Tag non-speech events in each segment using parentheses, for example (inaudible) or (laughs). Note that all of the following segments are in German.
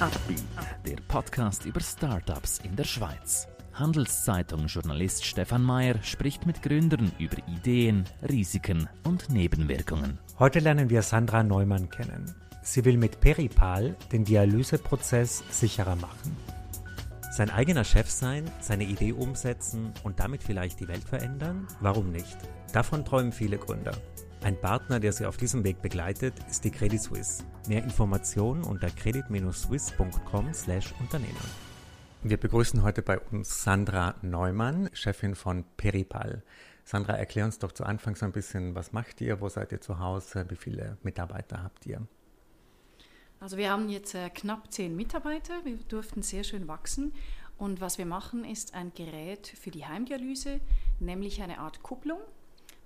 Upbeat, der Podcast über Startups in der Schweiz. Handelszeitung-Journalist Stefan Mayer spricht mit Gründern über Ideen, Risiken und Nebenwirkungen. Heute lernen wir Sandra Neumann kennen. Sie will mit Peripal den Dialyseprozess sicherer machen. Sein eigener Chef sein, seine Idee umsetzen und damit vielleicht die Welt verändern? Warum nicht? Davon träumen viele Gründer. Ein Partner, der Sie auf diesem Weg begleitet, ist die Credit Suisse. Mehr Informationen unter credit-suisse.com/Unternehmen. Wir begrüßen heute bei uns Sandra Neumann, Chefin von Peripal. Sandra, erklär uns doch zu Anfang so ein bisschen, was macht ihr, wo seid ihr zu Hause, wie viele Mitarbeiter habt ihr? Also wir haben jetzt äh, knapp zehn Mitarbeiter, wir durften sehr schön wachsen und was wir machen ist ein Gerät für die Heimdialyse, nämlich eine Art Kupplung.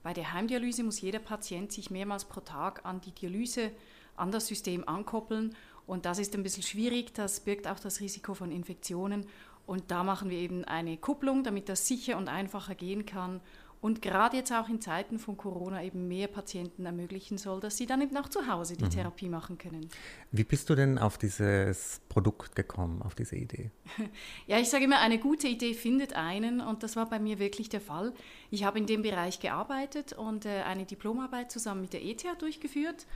Bei der Heimdialyse muss jeder Patient sich mehrmals pro Tag an die Dialyse, an das System ankoppeln. Und das ist ein bisschen schwierig, das birgt auch das Risiko von Infektionen. Und da machen wir eben eine Kupplung, damit das sicher und einfacher gehen kann und gerade jetzt auch in Zeiten von Corona eben mehr Patienten ermöglichen soll, dass sie dann eben auch zu Hause die mhm. Therapie machen können. Wie bist du denn auf dieses Produkt gekommen, auf diese Idee? (laughs) Ja, ich sage immer, eine gute Idee findet einen und das war bei mir wirklich der Fall. Ich habe in dem Bereich gearbeitet und äh, eine Diplomarbeit zusammen mit der ETH durchgeführt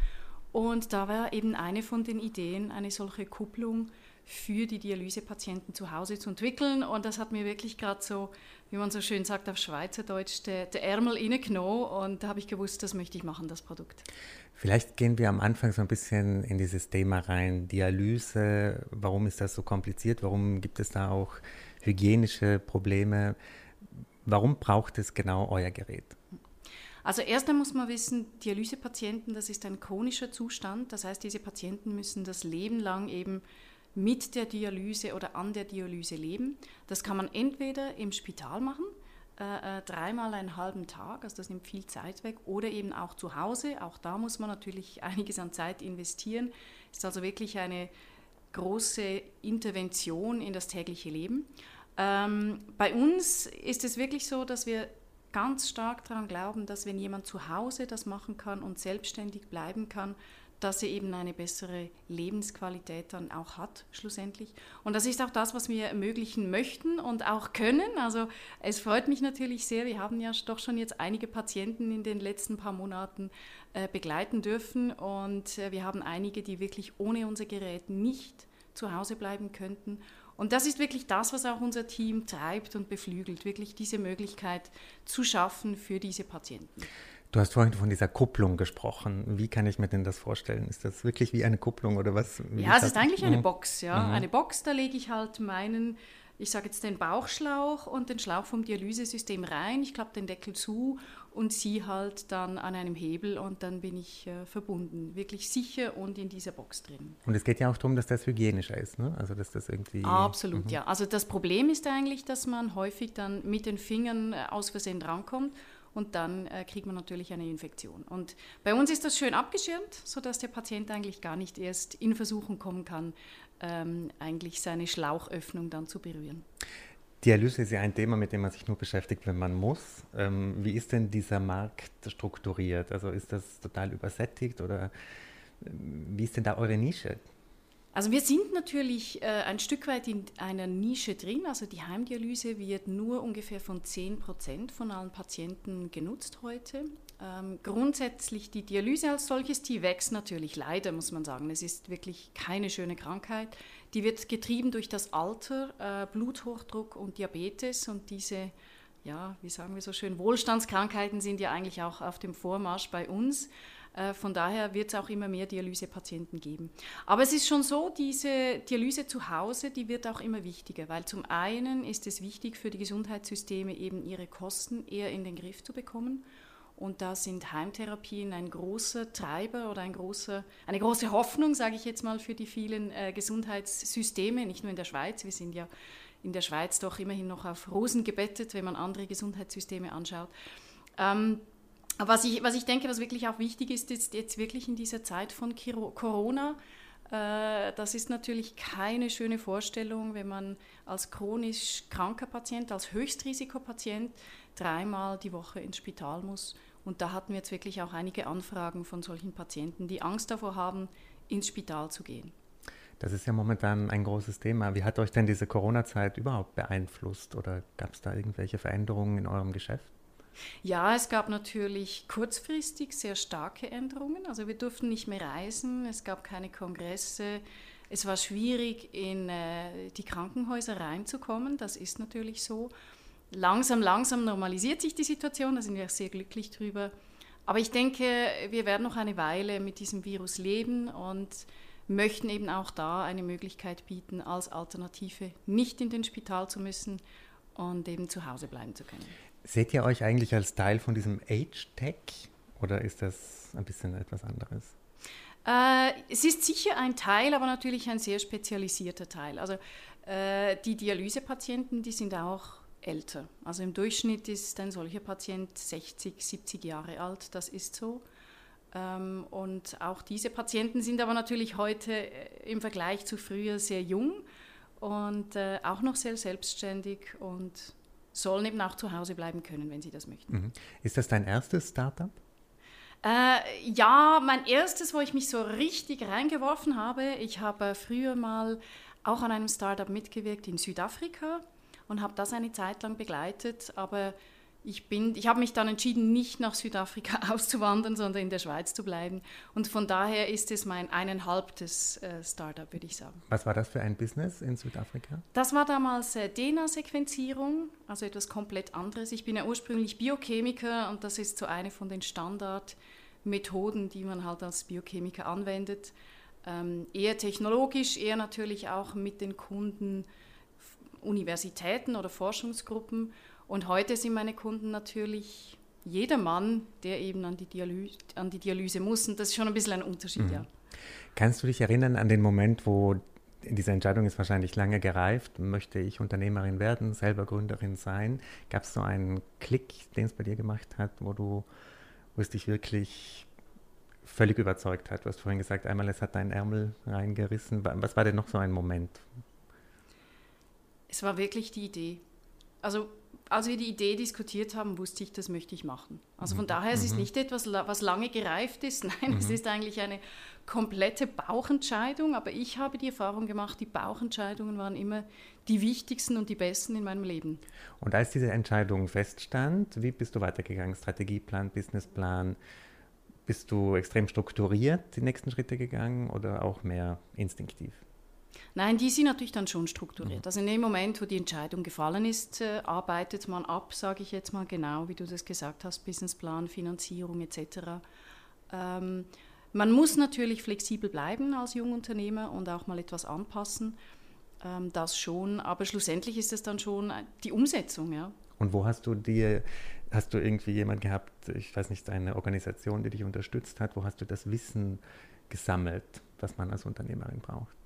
und da war eben eine von den Ideen, eine solche Kupplung für die Dialysepatienten zu Hause zu entwickeln. Und das hat mir wirklich gerade so, wie man so schön sagt auf Schweizerdeutsch, der, der Ärmel innegenommen. Und da habe ich gewusst, das möchte ich machen, das Produkt. Vielleicht gehen wir am Anfang so ein bisschen in dieses Thema rein. Dialyse, warum ist das so kompliziert? Warum gibt es da auch hygienische Probleme? Warum braucht es genau euer Gerät? Also erst einmal muss man wissen, Dialysepatienten, das ist ein chronischer Zustand. Das heißt, diese Patienten müssen das Leben lang eben mit der Dialyse oder an der Dialyse leben. Das kann man entweder im Spital machen, äh, äh, dreimal einen halben Tag, also das nimmt viel Zeit weg, oder eben auch zu Hause. Auch da muss man natürlich (laughs) einiges an Zeit investieren. Ist also wirklich eine große Intervention in das tägliche Leben. Ähm, bei uns ist es wirklich so, dass wir ganz stark daran glauben, dass wenn jemand zu Hause das machen kann und selbstständig bleiben kann, dass sie eben eine bessere Lebensqualität dann auch hat, schlussendlich. Und das ist auch das, was wir ermöglichen möchten und auch können. Also es freut mich natürlich sehr, wir haben ja doch schon jetzt einige Patienten in den letzten paar Monaten äh, begleiten dürfen und äh, wir haben einige, die wirklich ohne unser Gerät nicht zu Hause bleiben könnten. Und das ist wirklich das, was auch unser Team treibt und beflügelt, wirklich diese Möglichkeit zu schaffen für diese Patienten. Du hast vorhin von dieser Kupplung gesprochen. Wie kann ich mir denn das vorstellen? Ist das wirklich wie eine Kupplung oder was? Ja, es ist eigentlich eine mhm. Box. Ja. Mhm. Eine Box, da lege ich halt meinen, ich sage jetzt den Bauchschlauch und den Schlauch vom Dialysesystem rein. Ich klappe den Deckel zu und ziehe halt dann an einem Hebel und dann bin ich äh, verbunden. Wirklich sicher und in dieser Box drin. Und es geht ja auch darum, dass das hygienischer ist, ne? Also dass das irgendwie. Absolut, mhm. ja. Also das Problem ist eigentlich, dass man häufig dann mit den Fingern äh, aus Versehen rankommt und dann äh, kriegt man natürlich eine Infektion. Und bei uns ist das schön abgeschirmt, sodass der Patient eigentlich gar nicht erst in Versuchung kommen kann, ähm, eigentlich seine Schlauchöffnung dann zu berühren. Dialyse ist ja ein Thema, mit dem man sich nur beschäftigt, wenn man muss. Ähm, wie ist denn dieser Markt strukturiert? Also ist das total übersättigt oder äh, wie ist denn da eure Nische? Also wir sind natürlich äh, ein Stück weit in einer Nische drin. Also die Heimdialyse wird nur ungefähr von 10 Prozent von allen Patienten genutzt heute. Ähm, grundsätzlich die Dialyse als solches, die wächst natürlich leider, muss man sagen. Es ist wirklich keine schöne Krankheit. Die wird getrieben durch das Alter, äh, Bluthochdruck und Diabetes und diese ja, wie sagen wir so schön, Wohlstandskrankheiten sind ja eigentlich auch auf dem Vormarsch bei uns. Äh, von daher wird es auch immer mehr Dialysepatienten geben. Aber es ist schon so, diese Dialyse zu Hause, die wird auch immer wichtiger, weil zum einen ist es wichtig für die Gesundheitssysteme eben ihre Kosten eher in den Griff zu bekommen. Und da sind Heimtherapien ein großer Treiber oder ein großer, eine große Hoffnung, sage ich jetzt mal, für die vielen äh, Gesundheitssysteme, nicht nur in der Schweiz. Wir sind ja in der Schweiz doch immerhin noch auf Rosen gebettet, wenn man andere Gesundheitssysteme anschaut. Ähm, was ich, was ich denke, was wirklich auch wichtig ist, ist jetzt wirklich in dieser Zeit von Corona, äh, das ist natürlich keine schöne Vorstellung, wenn man als chronisch kranker Patient, als Höchstrisikopatient dreimal die Woche ins Spital muss. Und da hatten wir jetzt wirklich auch einige Anfragen von solchen Patienten, die Angst davor haben, ins Spital zu gehen. Das ist ja momentan ein großes Thema. Wie hat euch denn diese Corona-Zeit überhaupt beeinflusst oder gab es da irgendwelche Veränderungen in eurem Geschäft? Ja, es gab natürlich kurzfristig sehr starke Änderungen. Also wir durften nicht mehr reisen, es gab keine Kongresse. Es war schwierig, in äh, die Krankenhäuser reinzukommen. Das ist natürlich so. Langsam, langsam normalisiert sich die Situation. Da sind wir sehr glücklich drüber. Aber ich denke, wir werden noch eine Weile mit diesem Virus leben und möchten eben auch da eine Möglichkeit bieten, als Alternative nicht in den Spital zu müssen und eben zu Hause bleiben zu können. Seht ihr euch eigentlich als Teil von diesem Age-Tech oder ist das ein bisschen etwas anderes? Äh, es ist sicher ein Teil, aber natürlich ein sehr spezialisierter Teil. Also äh, die Dialysepatienten, die sind auch älter. Also im Durchschnitt ist ein solcher Patient 60, 70 Jahre alt, das ist so. Ähm, und auch diese Patienten sind aber natürlich heute äh, im Vergleich zu früher sehr jung und äh, auch noch sehr selbstständig und sollen eben auch zu Hause bleiben können, wenn sie das möchten. Mhm. Ist das dein erstes Startup? Äh, ja, mein erstes, wo ich mich so richtig reingeworfen habe. Ich habe früher mal auch an einem Startup mitgewirkt in Südafrika und habe das eine Zeit lang begleitet, aber ich, bin, ich habe mich dann entschieden, nicht nach Südafrika (laughs) auszuwandern, sondern in der Schweiz zu bleiben. Und von daher ist es mein eineinhalbtes äh, Startup, würde ich sagen. Was war das für ein Business in Südafrika? Das war damals äh, DNA-Sequenzierung, also etwas komplett anderes. Ich bin ja ursprünglich Biochemiker und das ist so eine von den Standardmethoden, die man halt als Biochemiker anwendet. Ähm, eher technologisch, eher natürlich auch mit den Kunden, Universitäten oder Forschungsgruppen. Und heute sind meine Kunden natürlich jeder Mann, der eben an die Dialyse, an die Dialyse muss. Und das ist schon ein bisschen ein Unterschied, mhm. ja. Kannst du dich erinnern an den Moment, wo diese Entscheidung ist wahrscheinlich lange gereift, möchte ich Unternehmerin werden, selber Gründerin sein? Gab es so einen Klick, den es bei dir gemacht hat, wo du, wo es dich wirklich völlig überzeugt hat? Du hast vorhin gesagt, einmal es hat deinen Ärmel reingerissen. Was war denn noch so ein Moment? Es war wirklich die Idee. Also als wir die Idee diskutiert haben, wusste ich, das möchte ich machen. Also von mhm. daher, es ist mhm. nicht etwas, was lange gereift ist. (laughs) Nein, mhm. es ist eigentlich eine komplette Bauchentscheidung. Aber ich habe die Erfahrung gemacht, die Bauchentscheidungen waren immer die wichtigsten und die besten in meinem Leben. Und als diese Entscheidung feststand, wie bist du weitergegangen? Strategieplan, Businessplan? Bist du extrem strukturiert die nächsten Schritte gegangen oder auch mehr instinktiv? Nein, die sind natürlich dann schon strukturiert. Mhm. Also in dem Moment, wo die Entscheidung gefallen ist, äh, arbeitet man ab, sage ich jetzt mal genau, wie du das gesagt hast, Businessplan, Finanzierung etc. Ähm, man muss natürlich flexibel bleiben als Jungunternehmer und auch mal etwas anpassen. Ähm, das schon, aber schlussendlich ist es dann schon die Umsetzung, ja. Und wo hast du dir, hast du irgendwie jemand gehabt, ich weiß nicht, eine Organisation, die dich unterstützt hat, wo hast du das Wissen gesammelt, was man als Unternehmerin braucht?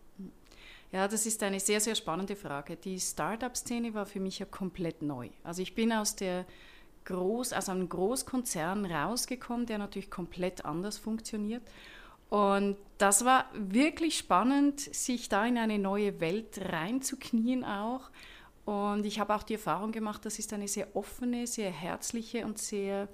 Ja, das ist eine sehr, sehr spannende Frage. Die Startup-Szene war für mich ja komplett neu. Also ich bin aus der Groß, aus einem Großkonzern rausgekommen, der natürlich komplett anders funktioniert. Und das war wirklich spannend, sich da in eine neue Welt reinzuknien auch. Und ich habe auch die Erfahrung gemacht, das ist eine sehr offene, sehr herzliche und sehr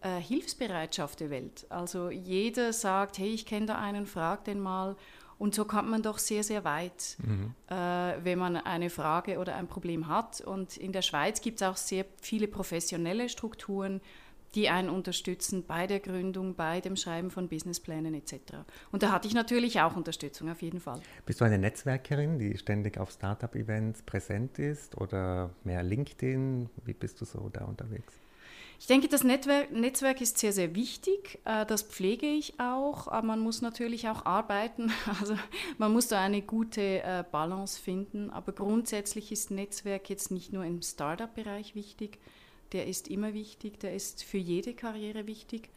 äh, hilfsbereitschafte Welt. Also jeder sagt, hey, ich kenne da einen, frag den mal. Und so kommt man doch sehr, sehr weit, mhm. äh, wenn man eine Frage oder ein Problem hat. Und in der Schweiz gibt es auch sehr viele professionelle Strukturen, die einen unterstützen bei der Gründung, bei dem Schreiben von Businessplänen etc. Und da hatte ich natürlich auch Unterstützung, auf jeden Fall. Bist du eine Netzwerkerin, die ständig auf Startup-Events präsent ist oder mehr LinkedIn? Wie bist du so da unterwegs? Ich denke, das Netzwerk, Netzwerk, ist sehr, sehr wichtig. Äh, das pflege ich auch. Aber man muss natürlich auch arbeiten. (laughs) Also man muss da eine gute äh, Balance finden. Aber grundsätzlich ist Netzwerk jetzt nicht nur im Startup-Bereich wichtig. Der ist immer wichtig. Der ist für jede Karriere wichtig.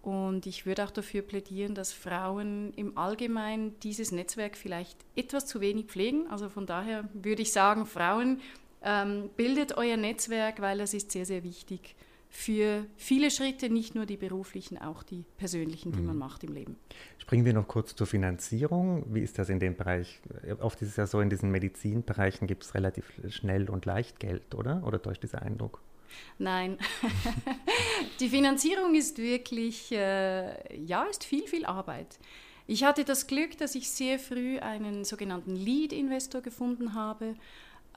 Und ich würde auch dafür plädieren, dass Frauen im Allgemeinen dieses Netzwerk vielleicht etwas zu wenig pflegen. Also von daher würde ich sagen, Frauen, ähm, bildet euer Netzwerk, weil das ist sehr, sehr wichtig für viele Schritte, nicht nur die beruflichen, auch die persönlichen, die mhm. man macht im Leben. Springen wir noch kurz zur Finanzierung. Wie ist das in dem Bereich? Oft ist es ja so, in diesen Medizinbereichen gibt es relativ schnell und leicht Geld, oder? Oder täuscht dieser Eindruck? Nein, (laughs) die Finanzierung ist wirklich, äh, ja, ist viel, viel Arbeit. Ich hatte das Glück, dass ich sehr früh einen sogenannten Lead-Investor gefunden habe,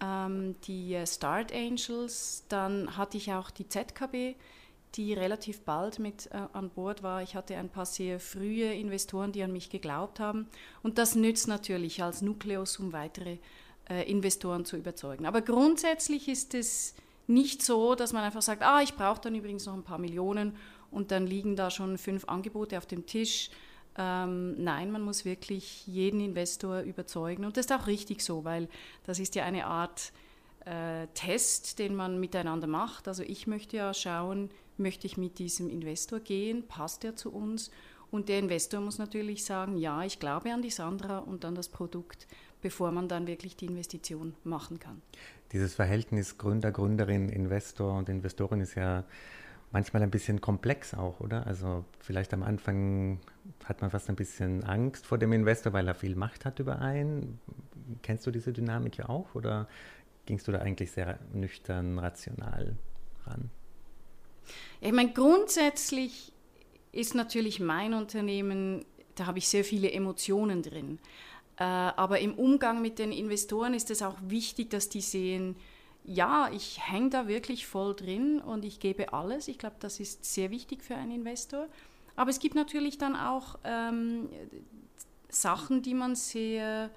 ähm, die äh, Start Angels. Dann hatte ich auch die ZKB, die relativ bald mit äh, an Bord war. Ich hatte ein paar sehr frühe Investoren, die an mich geglaubt haben. Und das nützt natürlich als Nukleus, um weitere äh, Investoren zu überzeugen. Aber grundsätzlich ist es nicht so, dass man einfach sagt, ah, ich brauche dann übrigens noch ein paar Millionen und dann liegen da schon fünf Angebote auf dem Tisch. Ähm, nein, man muss wirklich jeden Investor überzeugen und das ist auch richtig so, weil das ist ja eine Art äh, Test, den man miteinander macht. Also ich möchte ja schauen, möchte ich mit diesem Investor gehen, passt er zu uns? Und der Investor muss natürlich sagen, ja, ich glaube an die Sandra und an das Produkt, bevor man dann wirklich die Investition machen kann. Dieses Verhältnis Gründer, Gründerin, Investor und Investorin ist ja manchmal ein bisschen komplex auch, oder? Also vielleicht am Anfang hat man fast ein bisschen Angst vor dem Investor, weil er viel Macht hat über einen. Kennst du diese Dynamik ja auch oder gingst du da eigentlich sehr nüchtern, rational ran? Ich meine, grundsätzlich ist natürlich mein Unternehmen, da habe ich sehr viele Emotionen drin. Äh, aber im Umgang mit den Investoren ist es auch wichtig, dass die sehen, ja, ich hänge da wirklich voll drin und ich gebe alles. Ich glaube, das ist sehr wichtig für einen Investor. Aber es gibt natürlich dann auch ähm, Sachen, die man sehr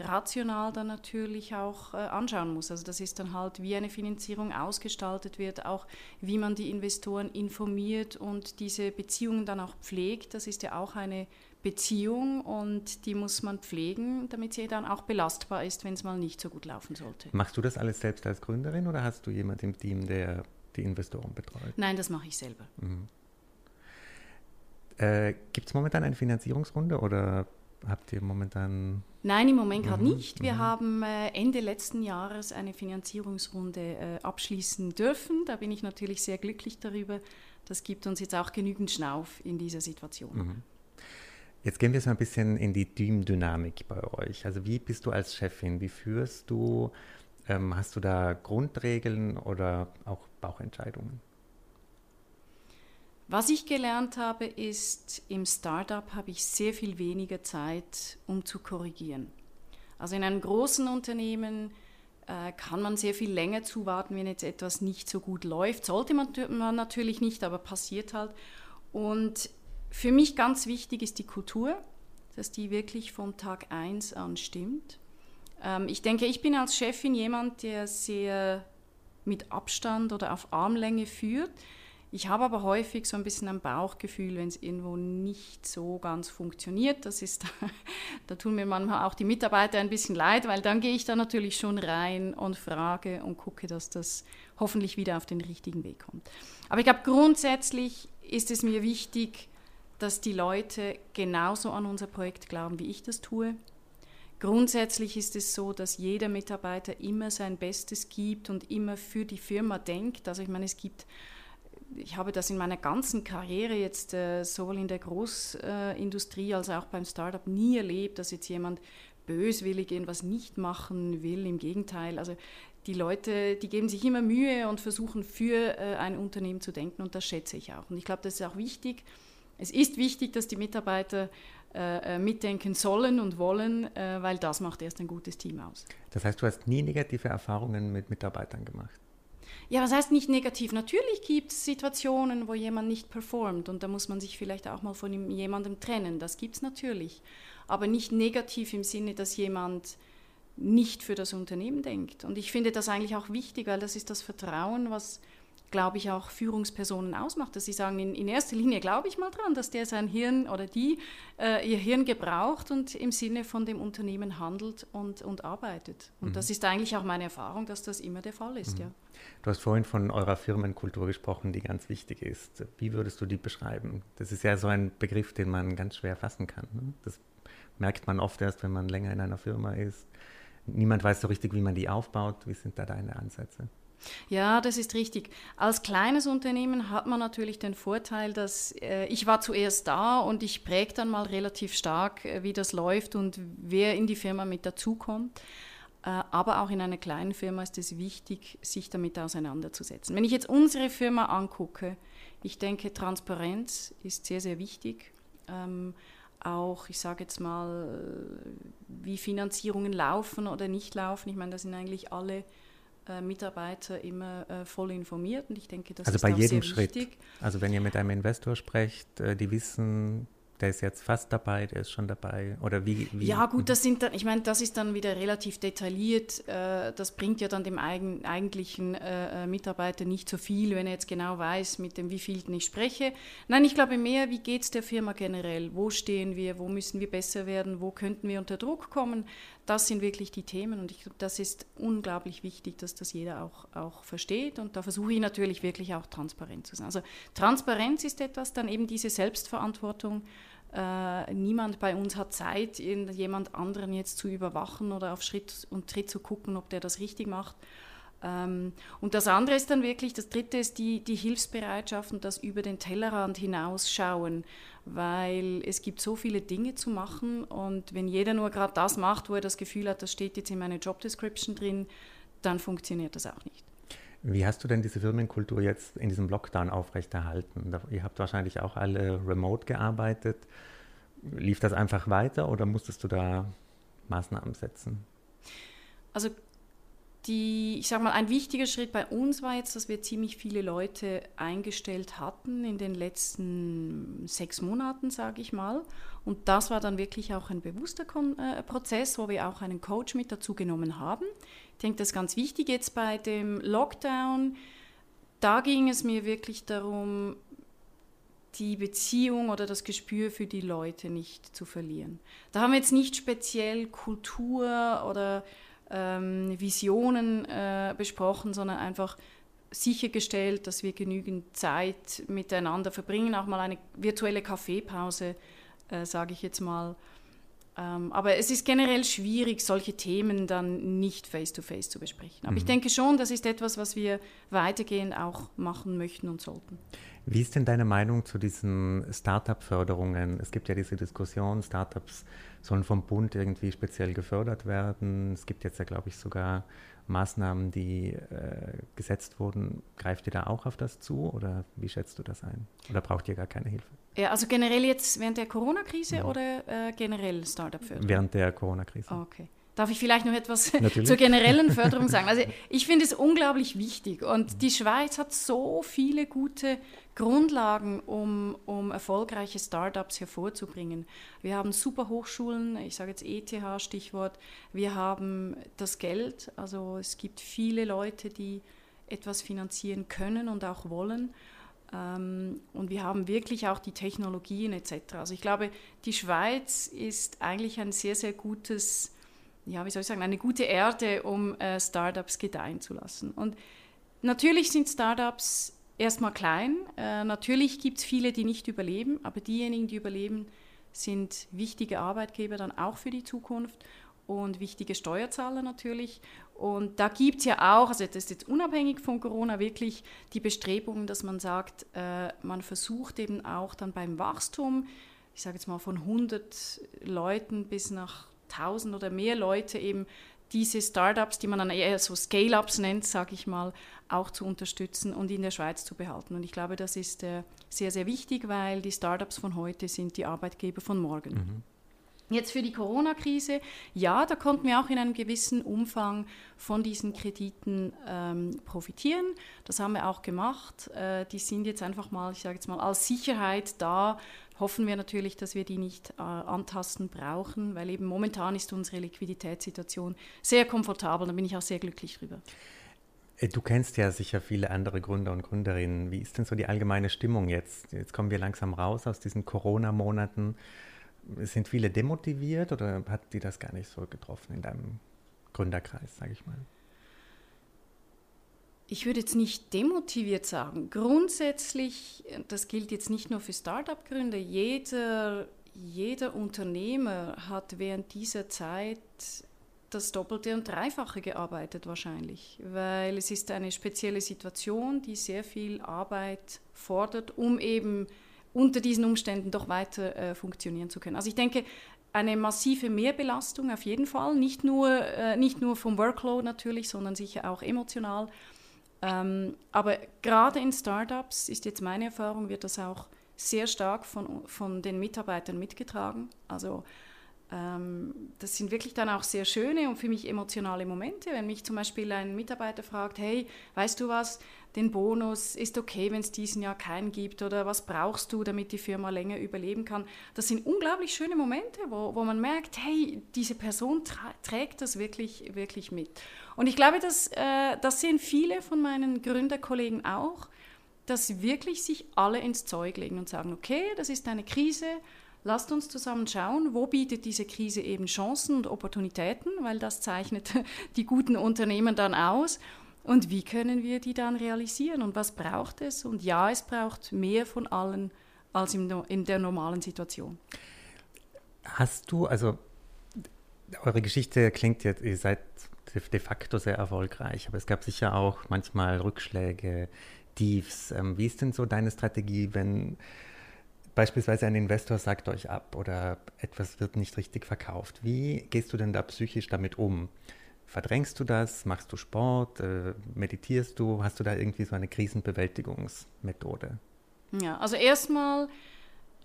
rational dann natürlich auch äh, anschauen muss. Also das ist dann halt, wie eine Finanzierung ausgestaltet wird, auch wie man die Investoren informiert und diese Beziehungen dann auch pflegt. Das ist ja auch eine Beziehung und die muss man pflegen, damit sie dann auch belastbar ist, wenn es mal nicht so gut laufen sollte. Machst du das alles selbst als Gründerin oder hast du jemanden im Team, der die Investoren betreut? Nein, das mache ich selber. Mhm. Äh, Gibt es momentan eine Finanzierungsrunde oder habt ihr momentan... Nein, im Moment mhm. gerade nicht. Wir mhm. haben äh, Ende letzten Jahres eine Finanzierungsrunde äh, abschließen dürfen. Da bin ich natürlich sehr glücklich darüber. Das gibt uns jetzt auch genügend Schnauf in dieser Situation. Mhm. Jetzt gehen wir so ein bisschen in die Teamdynamik bei euch. Also wie bist du als Chefin? Wie führst du? Ähm, hast du da Grundregeln oder auch Bauchentscheidungen? Was ich gelernt habe, ist, im Startup habe ich sehr viel weniger Zeit, um zu korrigieren. Also in einem großen Unternehmen äh, kann man sehr viel länger zuwarten, wenn jetzt etwas nicht so gut läuft. Sollte man, man natürlich nicht, aber passiert halt. Und für mich ganz wichtig ist die Kultur, dass die wirklich vom Tag 1 an stimmt. Ähm, ich denke, ich bin als Chefin jemand, der sehr mit Abstand oder auf Armlänge führt. Ich habe aber häufig so ein bisschen ein Bauchgefühl, wenn es irgendwo nicht so ganz funktioniert. Das ist, (laughs) da tun mir manchmal auch die Mitarbeiter ein bisschen leid, weil dann gehe ich da natürlich schon rein und frage und gucke, dass das hoffentlich wieder auf den richtigen Weg kommt. Aber ich glaube, grundsätzlich ist es mir wichtig, dass die Leute genauso an unser Projekt glauben, wie ich das tue. Grundsätzlich ist es so, dass jeder Mitarbeiter immer sein Bestes gibt und immer für die Firma denkt. Also ich meine, es gibt, ich habe das in meiner ganzen Karriere jetzt äh, sowohl in der Großindustrie als auch beim Startup nie erlebt, dass jetzt jemand böswillig irgendwas nicht machen will. Im Gegenteil, also die Leute, die geben sich immer Mühe und versuchen für äh, ein Unternehmen zu denken und das schätze ich auch. Und ich glaube, das ist auch wichtig es ist wichtig, dass die Mitarbeiter äh, äh, mitdenken sollen und wollen, äh, weil das macht erst ein gutes Team aus. Das heißt, du hast nie negative Erfahrungen mit Mitarbeitern gemacht? Ja, was heißt nicht negativ? Natürlich gibt es Situationen, wo jemand nicht performt und da muss man sich vielleicht auch mal von jemandem trennen. Das gibt es natürlich. Aber nicht negativ im Sinne, dass jemand nicht für das Unternehmen denkt. Und ich finde das eigentlich auch wichtig, weil das ist das Vertrauen, was glaube ich, auch Führungspersonen ausmacht, dass sie sagen, in, in erster Linie glaube ich mal dran, dass der sein Hirn oder die äh, ihr Hirn gebraucht und im Sinne von dem Unternehmen handelt und, und arbeitet. Und mhm. das ist eigentlich auch meine Erfahrung, dass das immer der Fall ist, mhm. ja. Du hast vorhin von eurer Firmenkultur gesprochen, die ganz wichtig ist. Wie würdest du die beschreiben? Das ist ja so ein Begriff, den man ganz schwer fassen kann. Ne? Das merkt man oft erst, wenn man länger in einer Firma ist. Niemand weiß so richtig, wie man die aufbaut. Wie sind da deine Ansätze? Ja, das ist richtig. Als kleines Unternehmen hat man natürlich den Vorteil, dass äh, ich war zuerst da und ich präge dann mal relativ stark, äh, wie das läuft und wer in die Firma mit dazukommt. Äh, aber auch in einer kleinen Firma ist es wichtig, sich damit auseinanderzusetzen. Wenn ich jetzt unsere Firma angucke, ich denke, Transparenz ist sehr, sehr wichtig. Ähm, auch, ich sage jetzt mal, wie Finanzierungen laufen oder nicht laufen. Ich meine, da sind eigentlich alle äh, Mitarbeiter immer äh, voll informiert und ich denke, das also ist bei auch jedem sehr Schritt. wichtig. Also wenn ihr mit einem Investor sprecht, äh, die wissen, der ist jetzt fast dabei, der ist schon dabei? Oder wie? wie? Ja, gut, das sind dann, ich meine, das ist dann wieder relativ detailliert. Äh, das bringt ja dann dem eigen, eigentlichen äh, Mitarbeiter nicht so viel, wenn er jetzt genau weiß, mit dem wievielten ich spreche. Nein, ich glaube mehr, wie geht es der Firma generell? Wo stehen wir? Wo müssen wir besser werden? Wo könnten wir unter Druck kommen? Das sind wirklich die Themen und ich glaube, das ist unglaublich wichtig, dass das jeder auch, auch versteht und da versuche ich natürlich wirklich auch transparent zu sein. Also Transparenz ist etwas, dann eben diese Selbstverantwortung, äh, niemand bei uns hat Zeit, jemand anderen jetzt zu überwachen oder auf Schritt und Tritt zu gucken, ob der das richtig macht. Ähm, und das andere ist dann wirklich, das dritte ist die, die Hilfsbereitschaft und das über den Tellerrand hinausschauen, weil es gibt so viele Dinge zu machen und wenn jeder nur gerade das macht, wo er das Gefühl hat, das steht jetzt in meiner Job Description drin, dann funktioniert das auch nicht. Wie hast du denn diese Firmenkultur jetzt in diesem Lockdown aufrechterhalten? Ihr habt wahrscheinlich auch alle remote gearbeitet. Lief das einfach weiter oder musstest du da Maßnahmen setzen? Also die, ich sage mal, ein wichtiger Schritt bei uns war jetzt, dass wir ziemlich viele Leute eingestellt hatten in den letzten sechs Monaten, sage ich mal. Und das war dann wirklich auch ein bewusster Kon äh, Prozess, wo wir auch einen Coach mit dazu genommen haben. Ich denke, das ist ganz wichtig jetzt bei dem Lockdown. Da ging es mir wirklich darum, die Beziehung oder das Gespür für die Leute nicht zu verlieren. Da haben wir jetzt nicht speziell Kultur oder ähm, Visionen äh, besprochen, sondern einfach sichergestellt, dass wir genügend Zeit miteinander verbringen, auch mal eine virtuelle Kaffeepause, äh, sage ich jetzt mal. Ähm, aber es ist generell schwierig, solche Themen dann nicht face-to-face -face zu besprechen. Aber mhm. ich denke schon, das ist etwas, was wir weitergehend auch machen möchten und sollten. Wie ist denn deine Meinung zu diesen Startup-Förderungen? Es gibt ja diese Diskussion, Startups sollen vom Bund irgendwie speziell gefördert werden. Es gibt jetzt ja, glaube ich, sogar Maßnahmen, die äh, gesetzt wurden. Greift ihr da auch auf das zu oder wie schätzt du das ein? Oder braucht ihr gar keine Hilfe? Ja, also generell jetzt während der Corona-Krise ja. oder äh, generell Startup-Förderung? Während der Corona-Krise. Okay. Darf ich vielleicht noch etwas (laughs) zur generellen Förderung sagen? Also ich finde es unglaublich wichtig und die Schweiz hat so viele gute Grundlagen, um, um erfolgreiche Startups hervorzubringen. Wir haben super Hochschulen, ich sage jetzt ETH Stichwort, wir haben das Geld, also es gibt viele Leute, die etwas finanzieren können und auch wollen. Ähm, und wir haben wirklich auch die Technologien etc. Also ich glaube, die Schweiz ist eigentlich ein sehr, sehr gutes ja, wie soll ich sagen, eine gute Erde, um äh, Startups gedeihen zu lassen. Und natürlich sind Startups erstmal klein. Äh, natürlich gibt es viele, die nicht überleben, aber diejenigen, die überleben, sind wichtige Arbeitgeber dann auch für die Zukunft und wichtige Steuerzahler natürlich. Und da gibt es ja auch, also das ist jetzt unabhängig von Corona, wirklich die Bestrebungen, dass man sagt, äh, man versucht eben auch dann beim Wachstum, ich sage jetzt mal von 100 Leuten bis nach 1000 oder mehr Leute eben diese Startups, die man dann eher so Scale-ups nennt, sage ich mal, auch zu unterstützen und in der Schweiz zu behalten. Und ich glaube, das ist äh, sehr, sehr wichtig, weil die Startups von heute sind die Arbeitgeber von morgen. Mhm. Jetzt für die Corona-Krise, ja, da konnten wir auch in einem gewissen Umfang von diesen Krediten ähm, profitieren. Das haben wir auch gemacht. Äh, die sind jetzt einfach mal, ich sage jetzt mal, als Sicherheit da, hoffen wir natürlich, dass wir die nicht äh, antasten brauchen, weil eben momentan ist unsere Liquiditätssituation sehr komfortabel. Da bin ich auch sehr glücklich drüber. Äh, du kennst ja sicher viele andere Gründer und Gründerinnen. Wie ist denn so die allgemeine Stimmung jetzt? Jetzt kommen wir langsam raus aus diesen Corona-Monaten. Sind viele demotiviert oder hat die das gar nicht so getroffen in deinem Gründerkreis, sage ich mal? Ich würde jetzt nicht demotiviert sagen. Grundsätzlich, das gilt jetzt nicht nur für Start-up-Gründer, jeder, jeder Unternehmer hat während dieser Zeit das Doppelte und Dreifache gearbeitet wahrscheinlich, weil es ist eine spezielle Situation, die sehr viel Arbeit fordert, um eben unter diesen Umständen doch weiter äh, funktionieren zu können. Also ich denke, eine massive Mehrbelastung auf jeden Fall, nicht nur, äh, nicht nur vom Workload natürlich, sondern sicher auch emotional. Ähm, aber gerade in Startups ist jetzt meine Erfahrung, wird das auch sehr stark von, von den Mitarbeitern mitgetragen. Also das sind wirklich dann auch sehr schöne und für mich emotionale Momente, wenn mich zum Beispiel ein Mitarbeiter fragt, hey, weißt du was, den Bonus ist okay, wenn es diesen Jahr keinen gibt oder was brauchst du, damit die Firma länger überleben kann. Das sind unglaublich schöne Momente, wo, wo man merkt, hey, diese Person trägt das wirklich, wirklich mit. Und ich glaube, dass, äh, das sehen viele von meinen Gründerkollegen auch, dass wirklich sich alle ins Zeug legen und sagen, okay, das ist eine Krise, Lasst uns zusammen schauen, wo bietet diese Krise eben Chancen und Opportunitäten, weil das zeichnet (laughs) die guten Unternehmen dann aus. Und wie können wir die dann realisieren und was braucht es? Und ja, es braucht mehr von allen als in der normalen Situation. Hast du, also eure Geschichte klingt jetzt, ihr seid de facto sehr erfolgreich, aber es gab sicher auch manchmal Rückschläge, Tiefs. Ähm, wie ist denn so deine Strategie, wenn beispielsweise ein Investor sagt euch ab oder etwas wird nicht richtig verkauft. Wie gehst du denn da psychisch damit um? Verdrängst du das? Machst du Sport? Äh, meditierst du? Hast du da irgendwie so eine Krisenbewältigungsmethode? Ja, also erstmal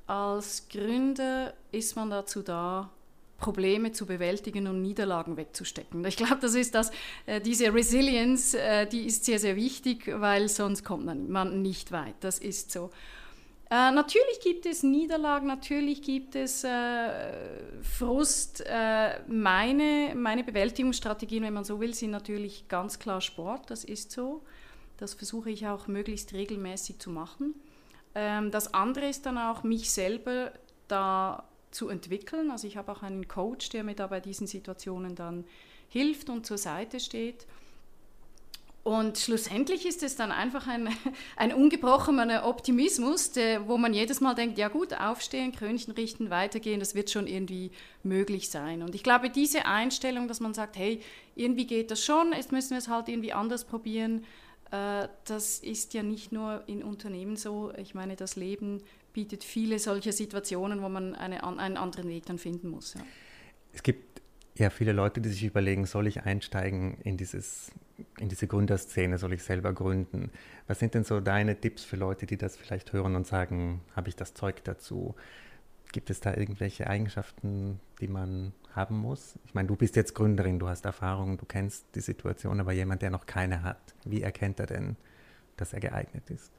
als Gründer ist man dazu da, Probleme zu bewältigen und Niederlagen wegzustecken. Ich glaube, das ist das, äh, diese Resilience, äh, die ist sehr, sehr wichtig, weil sonst kommt man nicht weit. Das ist so. Äh, natürlich gibt es Niederlagen, natürlich gibt es äh, Frust. Äh, meine, meine Bewältigungsstrategien, wenn man so will, sind natürlich ganz klar Sport, das ist so. Das versuche ich auch möglichst regelmäßig zu machen. Ähm, das andere ist dann auch, mich selber da zu entwickeln. Also ich habe auch einen Coach, der mir da bei diesen Situationen dann hilft und zur Seite steht. Und schlussendlich ist es dann einfach ein, (laughs) ein ungebrochener Optimismus, der, wo man jedes Mal denkt, ja gut, aufstehen, Krönchen richten, weitergehen, das wird schon irgendwie möglich sein. Und ich glaube, diese Einstellung, dass man sagt, hey, irgendwie geht das schon, jetzt müssen wir es halt irgendwie anders probieren, äh, das ist ja nicht nur in Unternehmen so. Ich meine, das Leben bietet viele solche Situationen, wo man eine, einen anderen Weg dann finden muss. Ja. Es gibt ja viele Leute, die sich überlegen, soll ich einsteigen in dieses in diese Gründerszene soll ich selber gründen. Was sind denn so deine Tipps für Leute, die das vielleicht hören und sagen, habe ich das Zeug dazu? Gibt es da irgendwelche Eigenschaften, die man haben muss? Ich meine, du bist jetzt Gründerin, du hast Erfahrung, du kennst die Situation, aber jemand, der noch keine hat, wie erkennt er denn, dass er geeignet ist?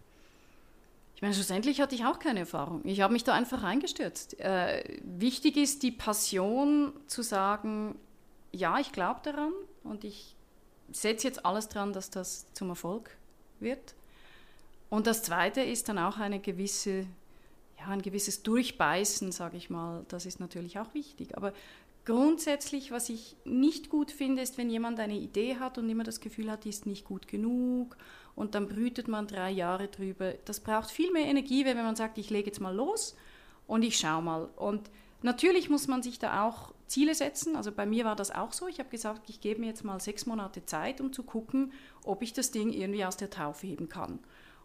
Ich meine, schlussendlich hatte ich auch keine Erfahrung. Ich habe mich da einfach reingestürzt. Äh, wichtig ist die Passion zu sagen, ja, ich glaube daran und ich setze jetzt alles dran, dass das zum Erfolg wird. Und das Zweite ist dann auch eine gewisse, ja, ein gewisses Durchbeißen, sage ich mal. Das ist natürlich auch wichtig. Aber grundsätzlich, was ich nicht gut finde, ist, wenn jemand eine Idee hat und immer das Gefühl hat, die ist nicht gut genug und dann brütet man drei Jahre drüber. Das braucht viel mehr Energie, wenn man sagt, ich lege jetzt mal los und ich schaue mal. Und natürlich muss man sich da auch Ziele setzen. Also bei mir war das auch so. Ich habe gesagt, ich gebe mir jetzt mal sechs Monate Zeit, um zu gucken, ob ich das Ding irgendwie aus der Taufe heben kann.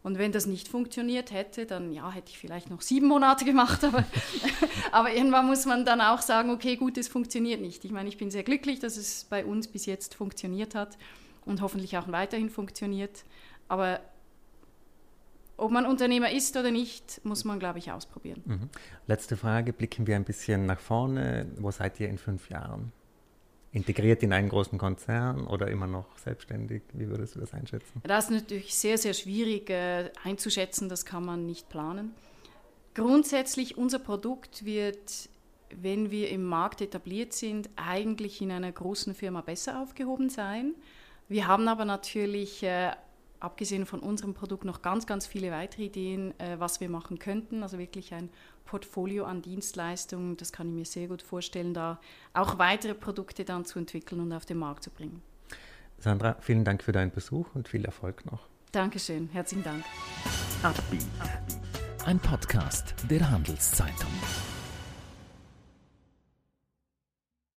Und wenn das nicht funktioniert hätte, dann ja, hätte ich vielleicht noch sieben Monate gemacht, aber, (laughs) aber irgendwann muss man dann auch sagen, okay, gut, es funktioniert nicht. Ich meine, ich bin sehr glücklich, dass es bei uns bis jetzt funktioniert hat und hoffentlich auch weiterhin funktioniert. Aber ob man Unternehmer ist oder nicht, muss man, glaube ich, ausprobieren. Mhm. Letzte Frage, blicken wir ein bisschen nach vorne. Wo seid ihr in fünf Jahren? Integriert in einen großen Konzern oder immer noch selbstständig? Wie würdest du das einschätzen? Das ist natürlich sehr, sehr schwierig äh, einzuschätzen, das kann man nicht planen. Grundsätzlich, unser Produkt wird, wenn wir im Markt etabliert sind, eigentlich in einer großen Firma besser aufgehoben sein. Wir haben aber natürlich äh, abgesehen von unserem Produkt noch ganz, ganz viele weitere Ideen, äh, was wir machen könnten. Also wirklich ein Portfolio an Dienstleistungen. Das kann ich mir sehr gut vorstellen, da auch weitere Produkte dann zu entwickeln und auf den Markt zu bringen. Sandra, vielen Dank für deinen Besuch und viel Erfolg noch. Dankeschön, herzlichen Dank. Ein Podcast der Handelszeitung.